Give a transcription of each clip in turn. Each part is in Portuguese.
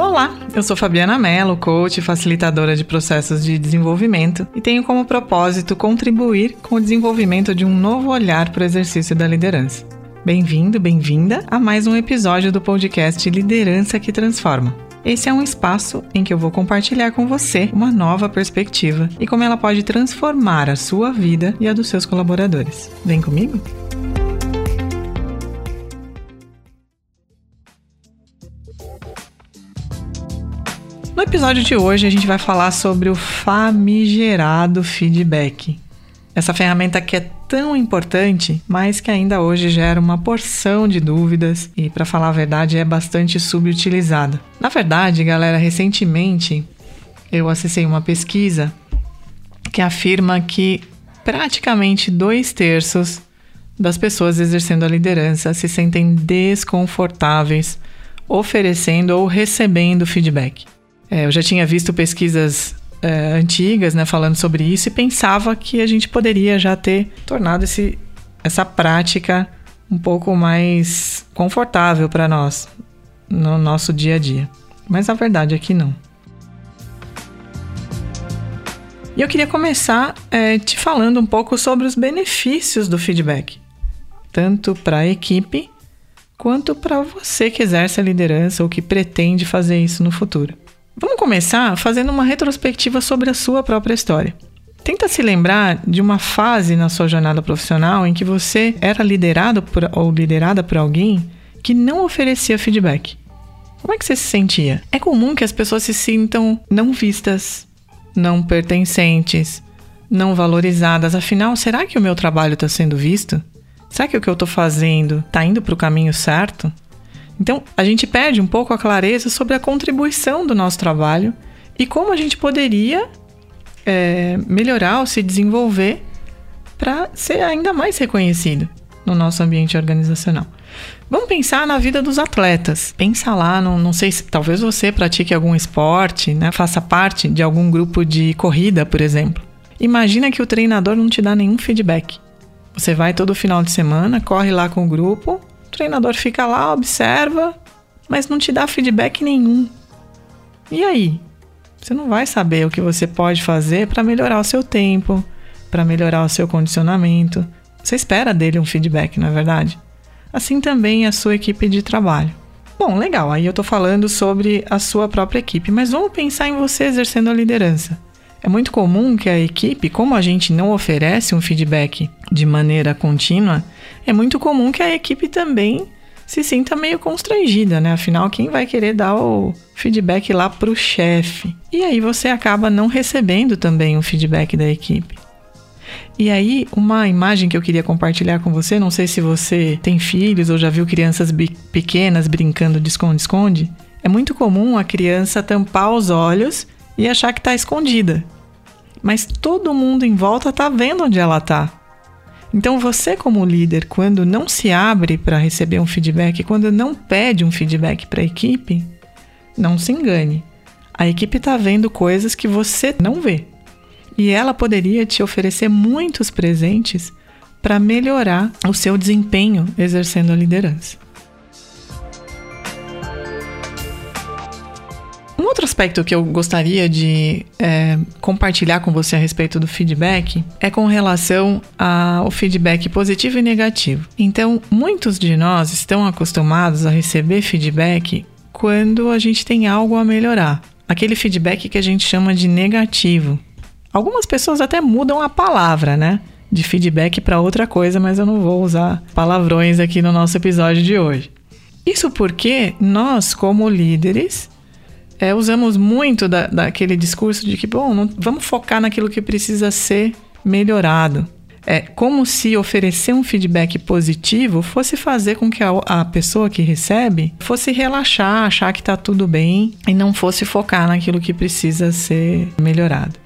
Olá, eu sou Fabiana Mello, coach e facilitadora de processos de desenvolvimento e tenho como propósito contribuir com o desenvolvimento de um novo olhar para o exercício da liderança. Bem-vindo, bem-vinda a mais um episódio do podcast Liderança que Transforma. Esse é um espaço em que eu vou compartilhar com você uma nova perspectiva e como ela pode transformar a sua vida e a dos seus colaboradores. Vem comigo? No episódio de hoje, a gente vai falar sobre o famigerado feedback. Essa ferramenta que é tão importante, mas que ainda hoje gera uma porção de dúvidas e, para falar a verdade, é bastante subutilizada. Na verdade, galera, recentemente eu acessei uma pesquisa que afirma que praticamente dois terços das pessoas exercendo a liderança se sentem desconfortáveis oferecendo ou recebendo feedback. É, eu já tinha visto pesquisas é, antigas né, falando sobre isso e pensava que a gente poderia já ter tornado esse, essa prática um pouco mais confortável para nós no nosso dia a dia. Mas a verdade é que não. E eu queria começar é, te falando um pouco sobre os benefícios do feedback, tanto para a equipe quanto para você que exerce a liderança ou que pretende fazer isso no futuro. Vamos começar fazendo uma retrospectiva sobre a sua própria história. Tenta se lembrar de uma fase na sua jornada profissional em que você era liderado por, ou liderada por alguém que não oferecia feedback. Como é que você se sentia? É comum que as pessoas se sintam não vistas, não pertencentes, não valorizadas. Afinal, será que o meu trabalho está sendo visto? Será que o que eu estou fazendo está indo para o caminho certo? Então, a gente perde um pouco a clareza sobre a contribuição do nosso trabalho e como a gente poderia é, melhorar ou se desenvolver para ser ainda mais reconhecido no nosso ambiente organizacional. Vamos pensar na vida dos atletas. Pensa lá, não, não sei se talvez você pratique algum esporte, né? faça parte de algum grupo de corrida, por exemplo. Imagina que o treinador não te dá nenhum feedback. Você vai todo final de semana, corre lá com o grupo treinador fica lá, observa, mas não te dá feedback nenhum. E aí? Você não vai saber o que você pode fazer para melhorar o seu tempo, para melhorar o seu condicionamento. Você espera dele um feedback, não é verdade? Assim também a sua equipe de trabalho. Bom, legal, aí eu estou falando sobre a sua própria equipe, mas vamos pensar em você exercendo a liderança. É muito comum que a equipe, como a gente não oferece um feedback de maneira contínua, é muito comum que a equipe também se sinta meio constrangida, né? Afinal, quem vai querer dar o feedback lá para o chefe? E aí você acaba não recebendo também o feedback da equipe. E aí, uma imagem que eu queria compartilhar com você, não sei se você tem filhos ou já viu crianças pequenas brincando de esconde-esconde, é muito comum a criança tampar os olhos e achar que está escondida. Mas todo mundo em volta está vendo onde ela está. Então você como líder, quando não se abre para receber um feedback, quando não pede um feedback para a equipe, não se engane. A equipe está vendo coisas que você não vê. E ela poderia te oferecer muitos presentes para melhorar o seu desempenho exercendo a liderança. Outro aspecto que eu gostaria de é, compartilhar com você a respeito do feedback é com relação ao feedback positivo e negativo. Então, muitos de nós estão acostumados a receber feedback quando a gente tem algo a melhorar. Aquele feedback que a gente chama de negativo. Algumas pessoas até mudam a palavra, né? De feedback para outra coisa, mas eu não vou usar palavrões aqui no nosso episódio de hoje. Isso porque nós, como líderes, é, usamos muito da, daquele discurso de que, bom, não, vamos focar naquilo que precisa ser melhorado. É como se oferecer um feedback positivo fosse fazer com que a, a pessoa que recebe fosse relaxar, achar que está tudo bem e não fosse focar naquilo que precisa ser melhorado.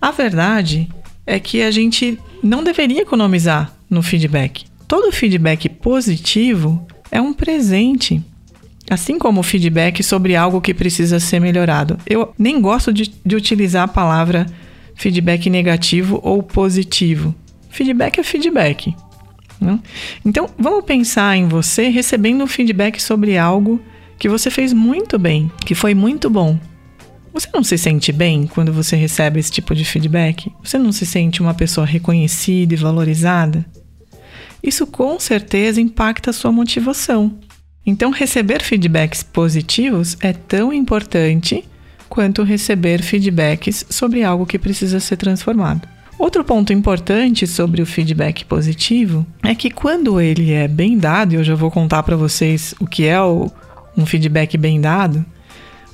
A verdade é que a gente não deveria economizar no feedback. Todo feedback positivo é um presente Assim como feedback sobre algo que precisa ser melhorado. Eu nem gosto de, de utilizar a palavra feedback negativo ou positivo. Feedback é feedback. Não? Então, vamos pensar em você recebendo um feedback sobre algo que você fez muito bem, que foi muito bom. Você não se sente bem quando você recebe esse tipo de feedback? Você não se sente uma pessoa reconhecida e valorizada? Isso com certeza impacta a sua motivação. Então, receber feedbacks positivos é tão importante quanto receber feedbacks sobre algo que precisa ser transformado. Outro ponto importante sobre o feedback positivo é que quando ele é bem dado, e eu já vou contar para vocês o que é o, um feedback bem dado,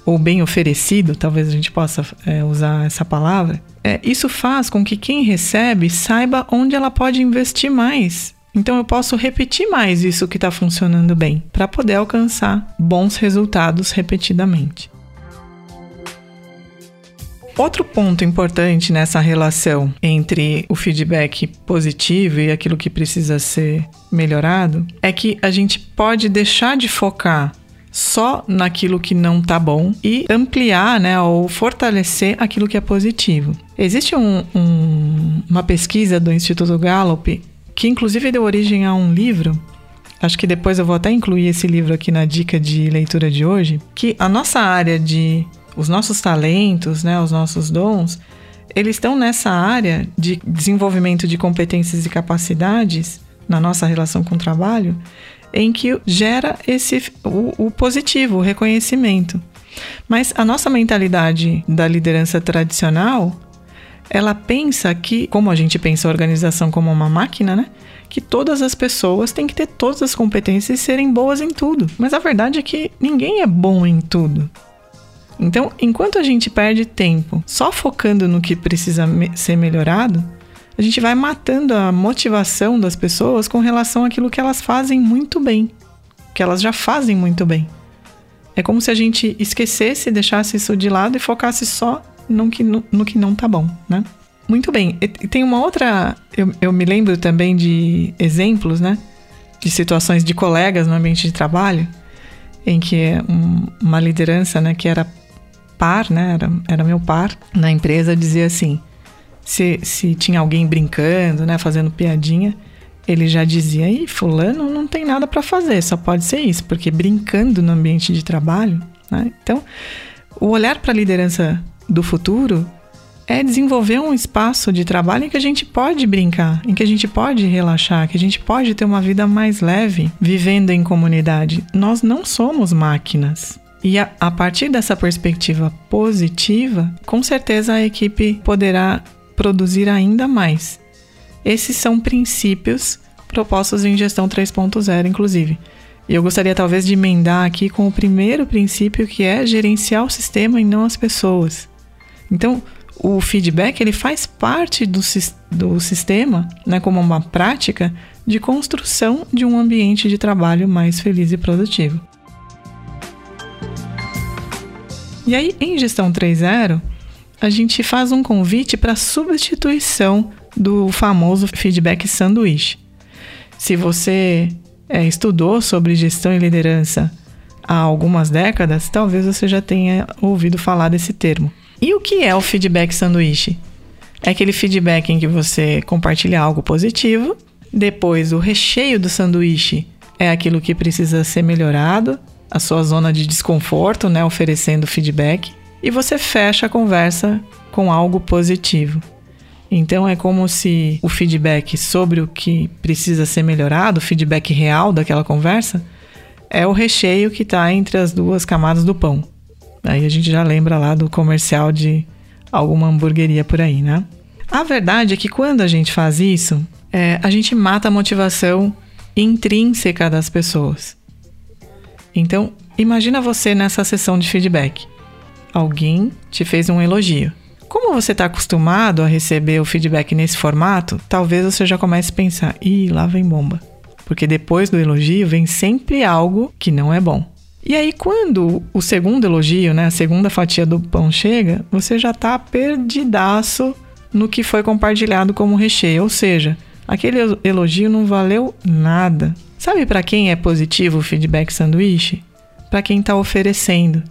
ou bem oferecido, talvez a gente possa é, usar essa palavra, é, isso faz com que quem recebe saiba onde ela pode investir mais então eu posso repetir mais isso que está funcionando bem, para poder alcançar bons resultados repetidamente. Outro ponto importante nessa relação entre o feedback positivo e aquilo que precisa ser melhorado é que a gente pode deixar de focar só naquilo que não tá bom e ampliar, né, ou fortalecer aquilo que é positivo. Existe um, um, uma pesquisa do Instituto Gallup que inclusive deu origem a um livro. Acho que depois eu vou até incluir esse livro aqui na dica de leitura de hoje, que a nossa área de os nossos talentos, né, os nossos dons, eles estão nessa área de desenvolvimento de competências e capacidades na nossa relação com o trabalho, em que gera esse o, o positivo, o reconhecimento. Mas a nossa mentalidade da liderança tradicional ela pensa que, como a gente pensa a organização como uma máquina, né? Que todas as pessoas têm que ter todas as competências e serem boas em tudo. Mas a verdade é que ninguém é bom em tudo. Então, enquanto a gente perde tempo só focando no que precisa me ser melhorado, a gente vai matando a motivação das pessoas com relação àquilo que elas fazem muito bem, que elas já fazem muito bem. É como se a gente esquecesse, deixasse isso de lado e focasse só no que, no, no que não tá bom, né? Muito bem. E tem uma outra. Eu, eu me lembro também de exemplos, né? De situações de colegas no ambiente de trabalho, em que um, uma liderança, né, que era par, né? Era, era meu par na empresa, dizia assim: se, se tinha alguém brincando, né? Fazendo piadinha, ele já dizia: Ih, Fulano não tem nada para fazer, só pode ser isso, porque brincando no ambiente de trabalho, né? Então, o olhar para a liderança do futuro é desenvolver um espaço de trabalho em que a gente pode brincar, em que a gente pode relaxar, que a gente pode ter uma vida mais leve vivendo em comunidade. Nós não somos máquinas. E a, a partir dessa perspectiva positiva, com certeza a equipe poderá produzir ainda mais. Esses são princípios propostos em gestão 3.0, inclusive. E eu gostaria talvez de emendar aqui com o primeiro princípio que é gerenciar o sistema e não as pessoas. Então, o feedback ele faz parte do, do sistema, né, como uma prática de construção de um ambiente de trabalho mais feliz e produtivo. E aí, em gestão 3.0, a gente faz um convite para substituição do famoso feedback sanduíche. Se você é, estudou sobre gestão e liderança há algumas décadas, talvez você já tenha ouvido falar desse termo. E o que é o feedback sanduíche? É aquele feedback em que você compartilha algo positivo, depois o recheio do sanduíche é aquilo que precisa ser melhorado, a sua zona de desconforto, né, oferecendo feedback, e você fecha a conversa com algo positivo. Então é como se o feedback sobre o que precisa ser melhorado, o feedback real daquela conversa, é o recheio que está entre as duas camadas do pão. Aí a gente já lembra lá do comercial de alguma hamburgueria por aí, né? A verdade é que quando a gente faz isso, é, a gente mata a motivação intrínseca das pessoas. Então, imagina você nessa sessão de feedback. Alguém te fez um elogio. Como você está acostumado a receber o feedback nesse formato, talvez você já comece a pensar: ih, lá vem bomba. Porque depois do elogio vem sempre algo que não é bom. E aí, quando o segundo elogio, né, a segunda fatia do pão chega, você já está perdidaço no que foi compartilhado como recheio. Ou seja, aquele elogio não valeu nada. Sabe para quem é positivo o feedback sanduíche? Para quem está oferecendo.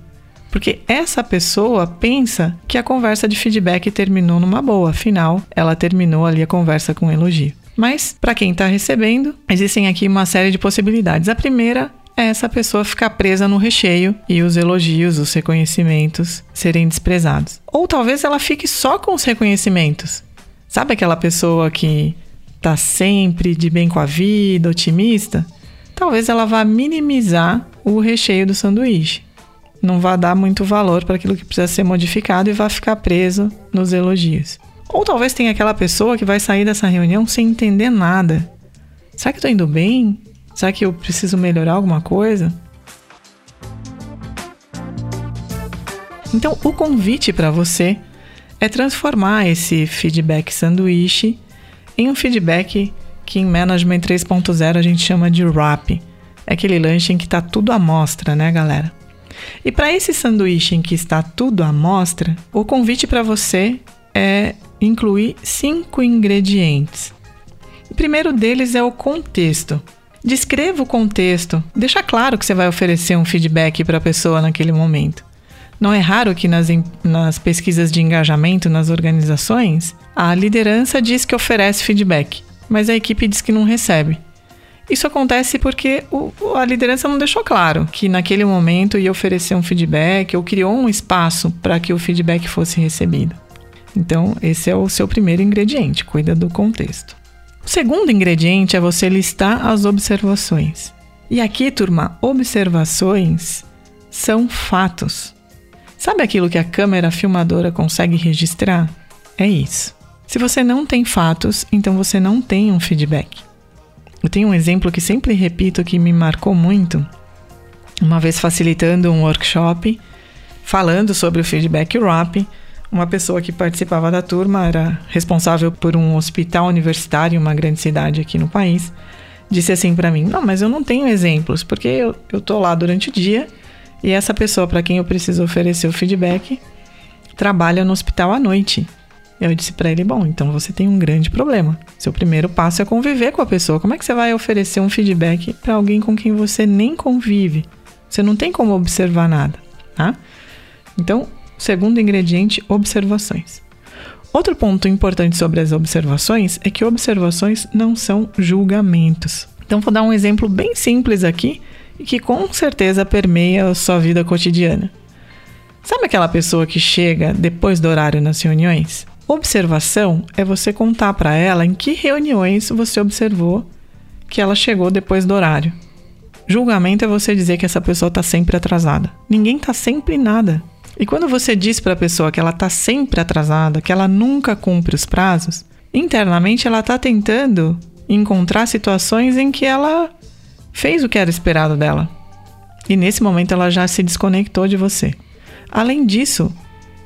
Porque essa pessoa pensa que a conversa de feedback terminou numa boa, afinal, ela terminou ali a conversa com um elogio. Mas, para quem está recebendo, existem aqui uma série de possibilidades. A primeira é essa pessoa ficar presa no recheio e os elogios, os reconhecimentos serem desprezados. Ou talvez ela fique só com os reconhecimentos. Sabe aquela pessoa que tá sempre de bem com a vida, otimista? Talvez ela vá minimizar o recheio do sanduíche. Não vá dar muito valor para aquilo que precisa ser modificado e vá ficar preso nos elogios. Ou talvez tenha aquela pessoa que vai sair dessa reunião sem entender nada. Será que tô indo bem? Será que eu preciso melhorar alguma coisa? Então, o convite para você é transformar esse feedback sanduíche em um feedback que em Management 3.0 a gente chama de wrap. É aquele lanche em que está tudo à mostra, né, galera? E para esse sanduíche em que está tudo à mostra, o convite para você é incluir cinco ingredientes. O primeiro deles é o contexto. Descreva o contexto. Deixa claro que você vai oferecer um feedback para a pessoa naquele momento. Não é raro que nas, nas pesquisas de engajamento nas organizações, a liderança diz que oferece feedback, mas a equipe diz que não recebe. Isso acontece porque o, a liderança não deixou claro que naquele momento ia oferecer um feedback ou criou um espaço para que o feedback fosse recebido. Então, esse é o seu primeiro ingrediente, cuida do contexto. O segundo ingrediente é você listar as observações. E aqui, turma, observações são fatos. Sabe aquilo que a câmera filmadora consegue registrar? É isso. Se você não tem fatos, então você não tem um feedback. Eu tenho um exemplo que sempre repito que me marcou muito. Uma vez facilitando um workshop, falando sobre o feedback wrap, uma pessoa que participava da turma era responsável por um hospital universitário em uma grande cidade aqui no país. Disse assim para mim: Não, mas eu não tenho exemplos, porque eu, eu tô lá durante o dia e essa pessoa para quem eu preciso oferecer o feedback trabalha no hospital à noite. Eu disse para ele: Bom, então você tem um grande problema. Seu primeiro passo é conviver com a pessoa. Como é que você vai oferecer um feedback para alguém com quem você nem convive? Você não tem como observar nada, tá? Então, Segundo ingrediente, observações. Outro ponto importante sobre as observações é que observações não são julgamentos. Então, vou dar um exemplo bem simples aqui e que com certeza permeia a sua vida cotidiana. Sabe aquela pessoa que chega depois do horário nas reuniões? Observação é você contar para ela em que reuniões você observou que ela chegou depois do horário. Julgamento é você dizer que essa pessoa está sempre atrasada. Ninguém está sempre nada. E quando você diz para a pessoa que ela está sempre atrasada, que ela nunca cumpre os prazos, internamente ela está tentando encontrar situações em que ela fez o que era esperado dela. E nesse momento ela já se desconectou de você. Além disso,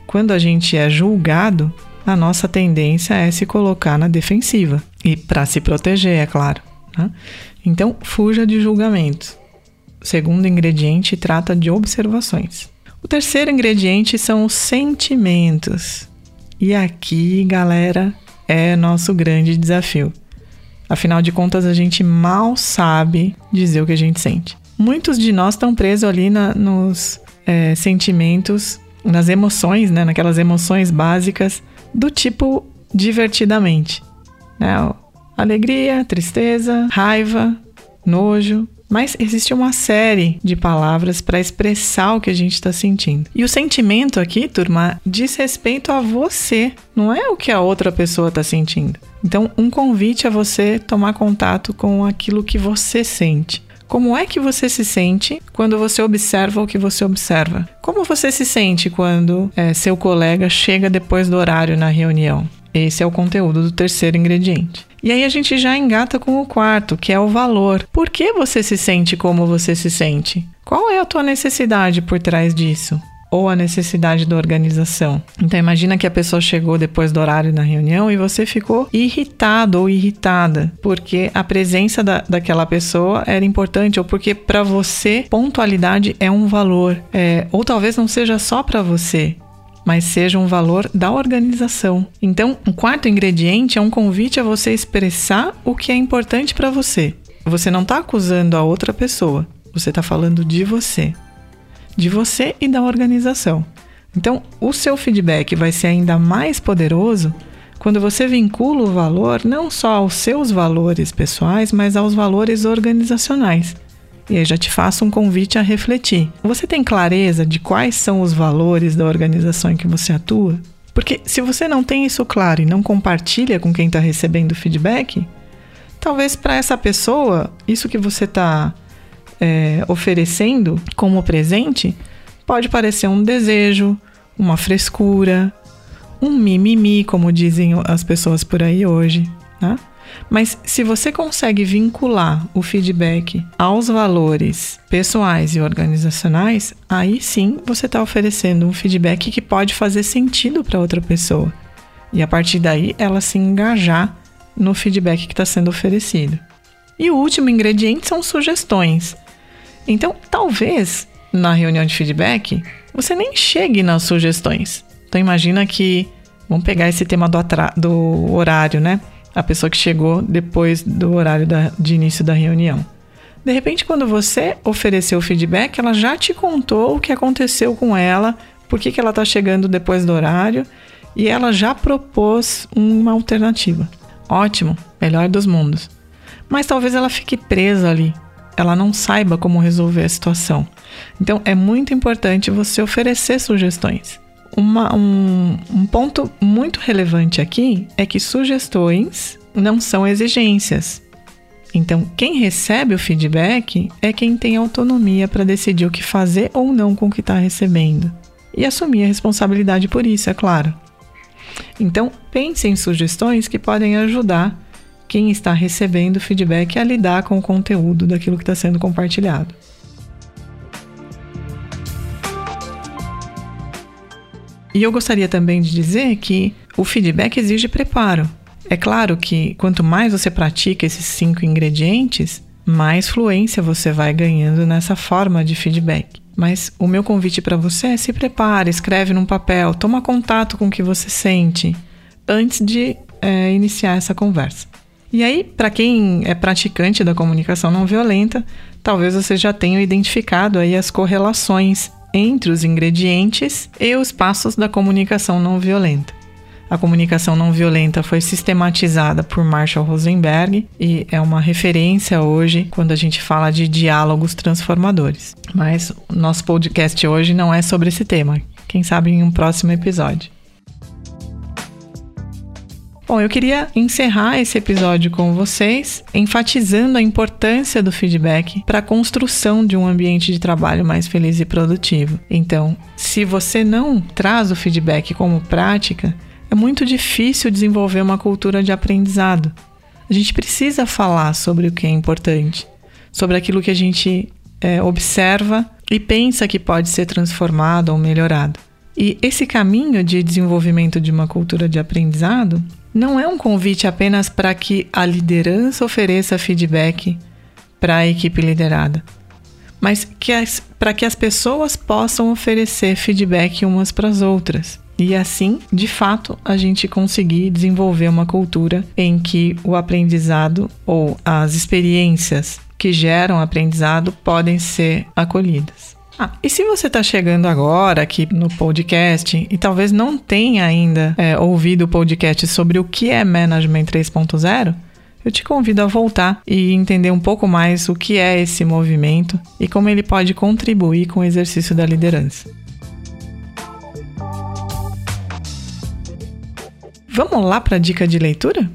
quando a gente é julgado, a nossa tendência é se colocar na defensiva. E para se proteger, é claro. Né? Então, fuja de julgamentos. O segundo ingrediente trata de observações. O terceiro ingrediente são os sentimentos. E aqui, galera, é nosso grande desafio. Afinal de contas, a gente mal sabe dizer o que a gente sente. Muitos de nós estão presos ali na, nos é, sentimentos, nas emoções, né? naquelas emoções básicas do tipo divertidamente. Né? Alegria, tristeza, raiva, nojo, mas existe uma série de palavras para expressar o que a gente está sentindo. E o sentimento aqui, turma, diz respeito a você, não é o que a outra pessoa está sentindo. Então, um convite a você tomar contato com aquilo que você sente. Como é que você se sente quando você observa o que você observa? Como você se sente quando é, seu colega chega depois do horário na reunião? Esse é o conteúdo do terceiro ingrediente. E aí a gente já engata com o quarto, que é o valor. Por que você se sente como você se sente? Qual é a tua necessidade por trás disso? Ou a necessidade da organização. Então imagina que a pessoa chegou depois do horário na reunião e você ficou irritado ou irritada porque a presença da, daquela pessoa era importante ou porque para você pontualidade é um valor. É, ou talvez não seja só para você, mas seja um valor da organização. Então, o quarto ingrediente é um convite a você expressar o que é importante para você. Você não está acusando a outra pessoa, você está falando de você, de você e da organização. Então, o seu feedback vai ser ainda mais poderoso quando você vincula o valor não só aos seus valores pessoais, mas aos valores organizacionais. E aí já te faço um convite a refletir. Você tem clareza de quais são os valores da organização em que você atua? Porque se você não tem isso claro e não compartilha com quem está recebendo feedback, talvez para essa pessoa, isso que você está é, oferecendo como presente pode parecer um desejo, uma frescura, um mimimi, como dizem as pessoas por aí hoje, né? Mas se você consegue vincular o feedback aos valores pessoais e organizacionais, aí sim você está oferecendo um feedback que pode fazer sentido para outra pessoa. E a partir daí ela se engajar no feedback que está sendo oferecido. E o último ingrediente são sugestões. Então, talvez na reunião de feedback você nem chegue nas sugestões. Então, imagina que. Vamos pegar esse tema do, do horário, né? A pessoa que chegou depois do horário da, de início da reunião. De repente, quando você ofereceu o feedback, ela já te contou o que aconteceu com ela, por que, que ela está chegando depois do horário e ela já propôs uma alternativa. Ótimo, melhor dos mundos. Mas talvez ela fique presa ali, ela não saiba como resolver a situação. Então é muito importante você oferecer sugestões uma, um, um ponto muito relevante aqui é que sugestões não são exigências. Então, quem recebe o feedback é quem tem autonomia para decidir o que fazer ou não com o que está recebendo. E assumir a responsabilidade por isso, é claro. Então, pense em sugestões que podem ajudar quem está recebendo feedback a lidar com o conteúdo daquilo que está sendo compartilhado. E eu gostaria também de dizer que o feedback exige preparo. É claro que quanto mais você pratica esses cinco ingredientes, mais fluência você vai ganhando nessa forma de feedback. Mas o meu convite para você é se prepare, escreve num papel, toma contato com o que você sente antes de é, iniciar essa conversa. E aí, para quem é praticante da comunicação não violenta, talvez você já tenha identificado aí as correlações entre os ingredientes e os passos da comunicação não violenta. A comunicação não violenta foi sistematizada por Marshall Rosenberg e é uma referência hoje quando a gente fala de diálogos transformadores. Mas nosso podcast hoje não é sobre esse tema. Quem sabe em um próximo episódio. Bom, eu queria encerrar esse episódio com vocês, enfatizando a importância do feedback para a construção de um ambiente de trabalho mais feliz e produtivo. Então, se você não traz o feedback como prática, é muito difícil desenvolver uma cultura de aprendizado. A gente precisa falar sobre o que é importante, sobre aquilo que a gente é, observa e pensa que pode ser transformado ou melhorado. E esse caminho de desenvolvimento de uma cultura de aprendizado não é um convite apenas para que a liderança ofereça feedback para a equipe liderada, mas para que as pessoas possam oferecer feedback umas para as outras. E assim, de fato, a gente conseguir desenvolver uma cultura em que o aprendizado ou as experiências que geram aprendizado podem ser acolhidas. Ah, e se você está chegando agora aqui no podcast e talvez não tenha ainda é, ouvido o podcast sobre o que é Management 3.0, eu te convido a voltar e entender um pouco mais o que é esse movimento e como ele pode contribuir com o exercício da liderança. Vamos lá para a dica de leitura?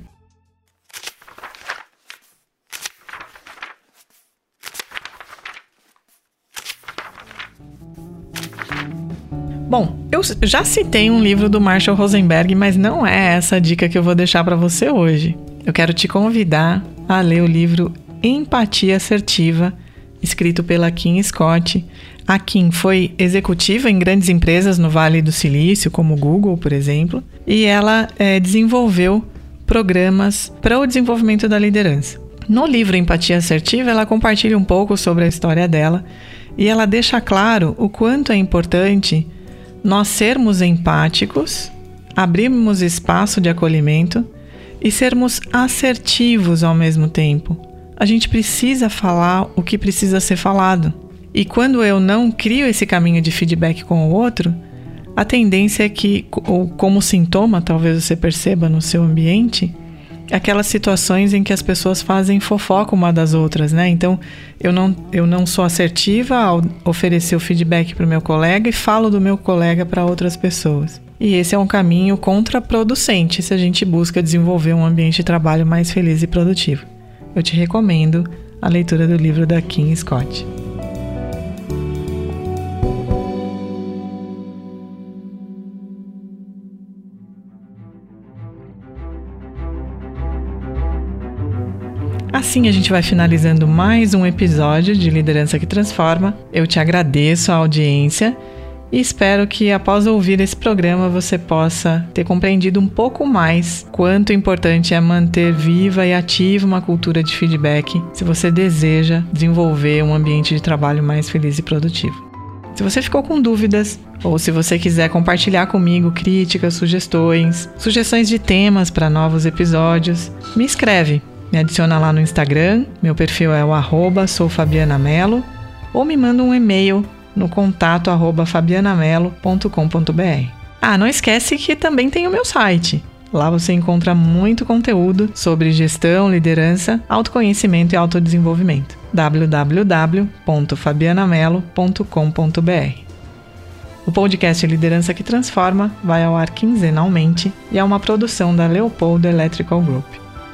Bom, eu já citei um livro do Marshall Rosenberg, mas não é essa a dica que eu vou deixar para você hoje. Eu quero te convidar a ler o livro Empatia Assertiva, escrito pela Kim Scott. A Kim foi executiva em grandes empresas no Vale do Silício, como Google, por exemplo, e ela é, desenvolveu programas para o desenvolvimento da liderança. No livro Empatia Assertiva, ela compartilha um pouco sobre a história dela e ela deixa claro o quanto é importante nós sermos empáticos, abrirmos espaço de acolhimento e sermos assertivos ao mesmo tempo. A gente precisa falar o que precisa ser falado. E quando eu não crio esse caminho de feedback com o outro, a tendência é que, ou como sintoma, talvez você perceba no seu ambiente, aquelas situações em que as pessoas fazem fofoca uma das outras, né? Então, eu não, eu não sou assertiva ao oferecer o feedback para o meu colega e falo do meu colega para outras pessoas. E esse é um caminho contraproducente se a gente busca desenvolver um ambiente de trabalho mais feliz e produtivo. Eu te recomendo a leitura do livro da Kim Scott. Assim a gente vai finalizando mais um episódio de Liderança que Transforma. Eu te agradeço a audiência e espero que após ouvir esse programa você possa ter compreendido um pouco mais quanto importante é manter viva e ativa uma cultura de feedback se você deseja desenvolver um ambiente de trabalho mais feliz e produtivo. Se você ficou com dúvidas ou se você quiser compartilhar comigo críticas, sugestões, sugestões de temas para novos episódios, me escreve me adiciona lá no Instagram, meu perfil é o arroba soufabianamelo, ou me manda um e-mail no contato arroba fabianamelo.com.br. Ah, não esquece que também tem o meu site. Lá você encontra muito conteúdo sobre gestão, liderança, autoconhecimento e autodesenvolvimento. www.fabianamelo.com.br. O podcast Liderança que Transforma vai ao ar quinzenalmente e é uma produção da Leopoldo Electrical Group.